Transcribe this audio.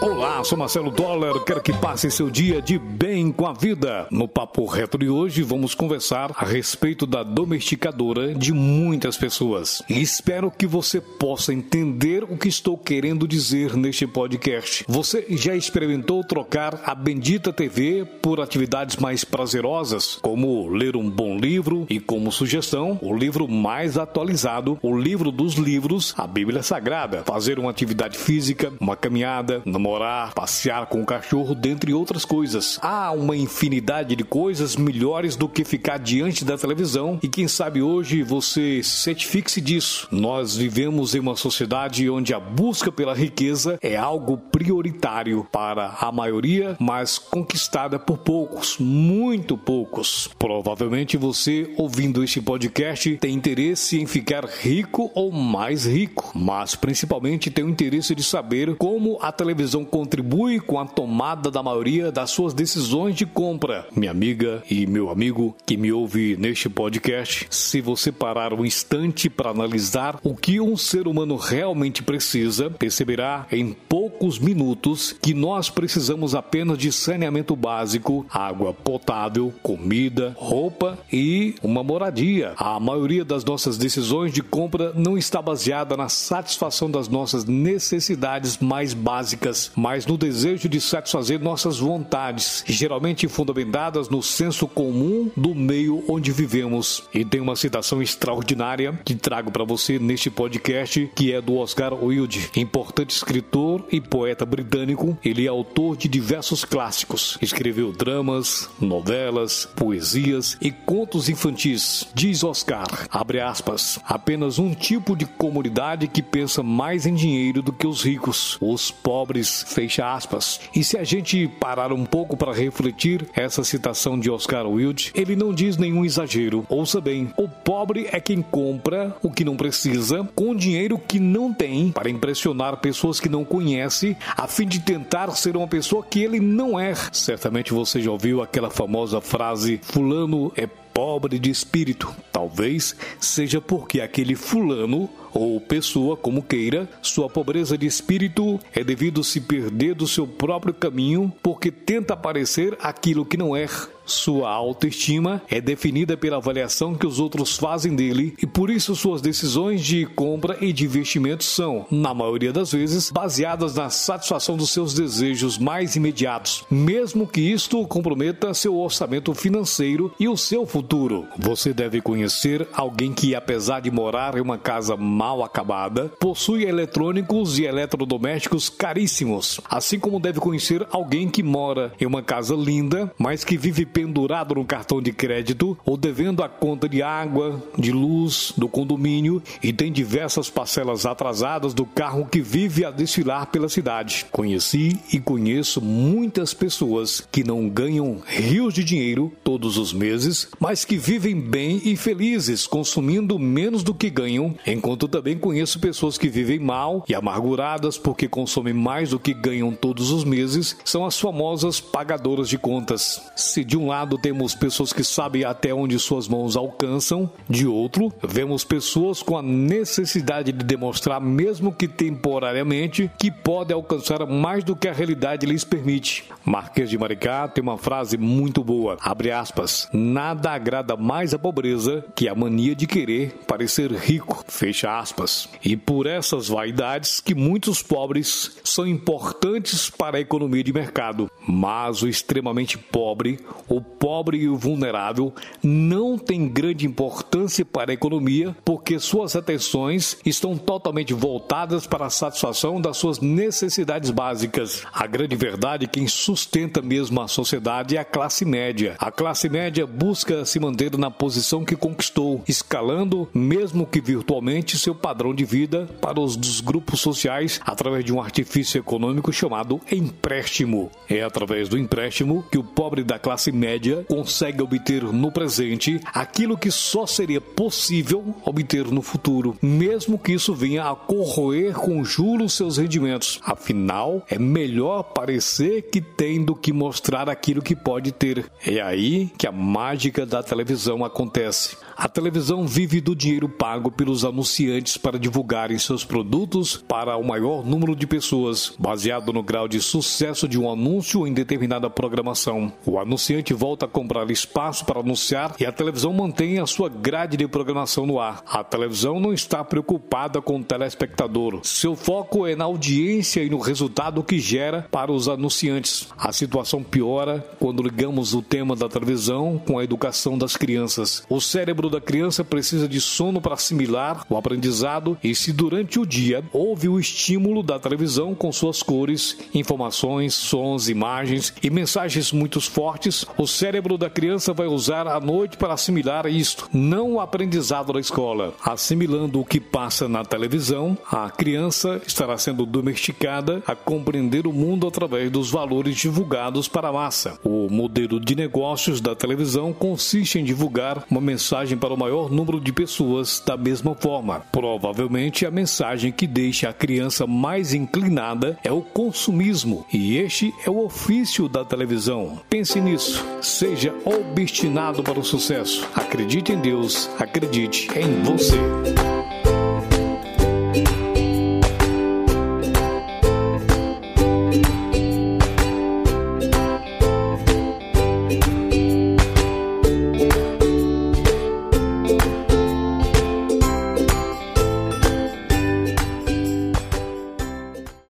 Olá, sou Marcelo Dollar, quero que passe seu dia de bem com a vida. No Papo Reto de hoje vamos conversar a respeito da domesticadora de muitas pessoas. E espero que você possa entender o que estou querendo dizer neste podcast. Você já experimentou trocar a bendita TV por atividades mais prazerosas, como ler um bom livro e como sugestão, o livro mais atualizado, o livro dos livros, a Bíblia Sagrada, fazer uma atividade física, uma caminhada, namorar, passear com o cachorro, dentre outras coisas. Há uma infinidade de coisas melhores do que ficar diante da televisão e quem sabe hoje você se certifique-se disso. Nós vivemos em uma sociedade onde a busca pela riqueza é algo prioritário para a maioria, mas conquistada por poucos, muito poucos. Provavelmente você, ouvindo este podcast, tem interesse em ficar rico ou mais rico, mas principalmente tem o interesse de saber como a televisão contribui com a tomada da maioria das suas decisões de compra. Minha amiga e meu amigo que me ouve neste podcast, se você parar um instante para analisar o que um ser humano realmente precisa, perceberá em poucos minutos que nós precisamos apenas de saneamento básico, água potável, comida, roupa e uma moradia. A maioria das nossas decisões de compra não está baseada na satisfação das nossas necessidades mais básicas mas no desejo de satisfazer nossas vontades, geralmente fundamentadas no senso comum do meio onde vivemos. E tem uma citação extraordinária que trago para você neste podcast, que é do Oscar Wilde, importante escritor e poeta britânico. Ele é autor de diversos clássicos. Escreveu dramas, novelas, poesias e contos infantis. Diz Oscar, abre aspas, apenas um tipo de comunidade que pensa mais em dinheiro do que os ricos. Os pobres fecha aspas. E se a gente parar um pouco para refletir essa citação de Oscar Wilde, ele não diz nenhum exagero. Ouça bem, o pobre é quem compra o que não precisa com dinheiro que não tem para impressionar pessoas que não conhece, a fim de tentar ser uma pessoa que ele não é. Certamente você já ouviu aquela famosa frase: fulano é pobre de espírito. Talvez seja porque aquele fulano ou pessoa, como queira, sua pobreza de espírito é devido se perder do seu próprio caminho porque tenta parecer aquilo que não é. Sua autoestima é definida pela avaliação que os outros fazem dele e por isso suas decisões de compra e de investimento são, na maioria das vezes, baseadas na satisfação dos seus desejos mais imediatos, mesmo que isto comprometa seu orçamento financeiro e o seu futuro. Você deve conhecer alguém que, apesar de morar em uma casa mal acabada, possui eletrônicos e eletrodomésticos caríssimos, assim como deve conhecer alguém que mora em uma casa linda, mas que vive pendurado no cartão de crédito ou devendo a conta de água, de luz, do condomínio e tem diversas parcelas atrasadas do carro que vive a desfilar pela cidade. Conheci e conheço muitas pessoas que não ganham rios de dinheiro todos os meses, mas que vivem bem e felizes consumindo menos do que ganham, enquanto também conheço pessoas que vivem mal e amarguradas porque consomem mais do que ganham todos os meses, são as famosas pagadoras de contas. Se de um lado temos pessoas que sabem até onde suas mãos alcançam, de outro, vemos pessoas com a necessidade de demonstrar, mesmo que temporariamente, que podem alcançar mais do que a realidade lhes permite. Marquês de Maricá tem uma frase muito boa, abre aspas, nada agrada mais a pobreza que a mania de querer parecer rico, fecha aspas. E por essas vaidades que muitos pobres são importantes para a economia de mercado, mas o extremamente pobre, o pobre e o vulnerável não tem grande importância para a economia porque suas atenções estão totalmente voltadas para a satisfação das suas necessidades básicas. A grande verdade é quem sustenta mesmo a sociedade é a classe média. A classe média busca se manter na posição que conquistou, escalando, mesmo que virtualmente, seu padrão de vida para os dos grupos sociais através de um artifício econômico chamado empréstimo. É através do empréstimo que o pobre da classe média consegue obter no presente aquilo que só seria possível obter no futuro, mesmo que isso venha a corroer com juros seus rendimentos. Afinal, é melhor parecer que tem do que mostrar aquilo que pode ter. É aí que a mágica da televisão acontece. A televisão vive do dinheiro pago pelos anunciantes para divulgarem seus produtos para o maior número de pessoas, baseado no grau de sucesso de um anúncio em determinada programação. O anunciante volta a comprar espaço para anunciar e a televisão mantém a sua grade de programação no ar. A televisão não está preocupada com o telespectador. Seu foco é na audiência e no resultado que gera para os anunciantes. A situação piora quando ligamos o tema da televisão com a educação das crianças. O cérebro da criança precisa de sono para assimilar o aprendizado e se durante o dia houve o estímulo da televisão com suas cores, informações, sons, imagens e mensagens muito fortes, o cérebro da criança vai usar a noite para assimilar isto, não o aprendizado da escola. Assimilando o que passa na televisão, a criança estará sendo domesticada a compreender o mundo através dos valores divulgados para a massa. O modelo de negócios da televisão consiste em divulgar uma mensagem para o maior número de pessoas da mesma forma. Provavelmente a mensagem que deixa a criança mais inclinada é o consumismo, e este é o ofício da televisão. Pense nisso. Seja obstinado para o sucesso. Acredite em Deus, acredite em você.